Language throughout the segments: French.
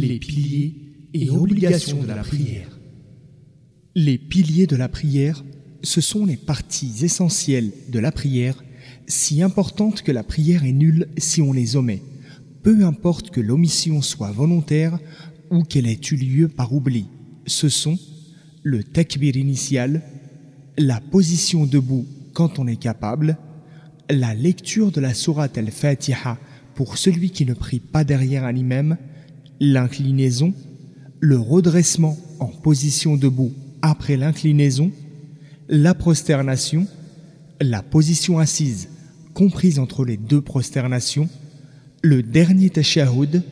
Les piliers et obligations de la prière. Les piliers de la prière, ce sont les parties essentielles de la prière, si importantes que la prière est nulle si on les omet, peu importe que l'omission soit volontaire ou qu'elle ait eu lieu par oubli. Ce sont le takbir initial, la position debout quand on est capable, la lecture de la sourate al-Fatiha pour celui qui ne prie pas derrière un imam, l'inclinaison, le redressement en position debout après l'inclinaison, la prosternation, la position assise comprise entre les deux prosternations, le dernier tashahhud,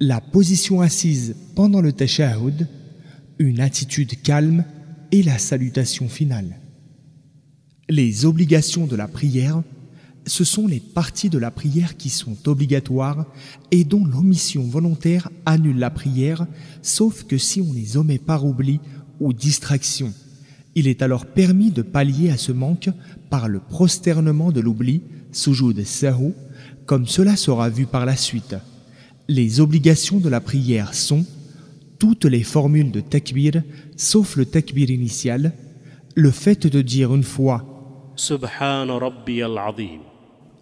la position assise pendant le tashahhud, une attitude calme et la salutation finale. Les obligations de la prière, ce sont les parties de la prière qui sont obligatoires et dont l'omission volontaire annule la prière, sauf que si on les omet par oubli ou distraction. Il est alors permis de pallier à ce manque par le prosternement de l'oubli, sujoud sahu, comme cela sera vu par la suite. Les obligations de la prière sont toutes les formules de takbir, sauf le takbir initial, le fait de dire une fois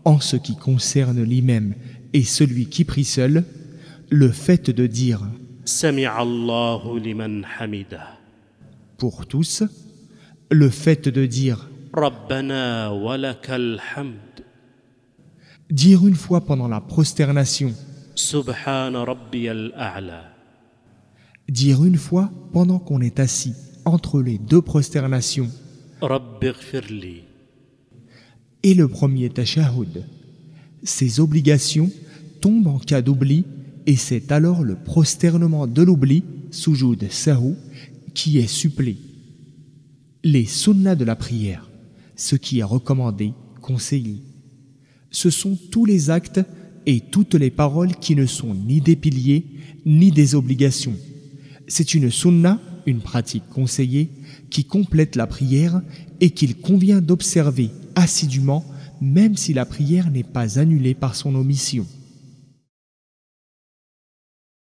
en ce qui concerne l'imam et celui qui prie seul, le fait de dire pour tous, le fait de dire dire une fois pendant la prosternation. Dire une fois pendant qu'on est assis entre les deux prosternations et le premier tashahhud. Ces obligations tombent en cas d'oubli et c'est alors le prosternement de l'oubli, sujoud sahu, qui est supplé. Les sunnas de la prière, ce qui est recommandé, conseillé. Ce sont tous les actes et toutes les paroles qui ne sont ni des piliers ni des obligations. C'est une sunna, une pratique conseillée, qui complète la prière et qu'il convient d'observer assidûment même si la prière n'est pas annulée par son omission.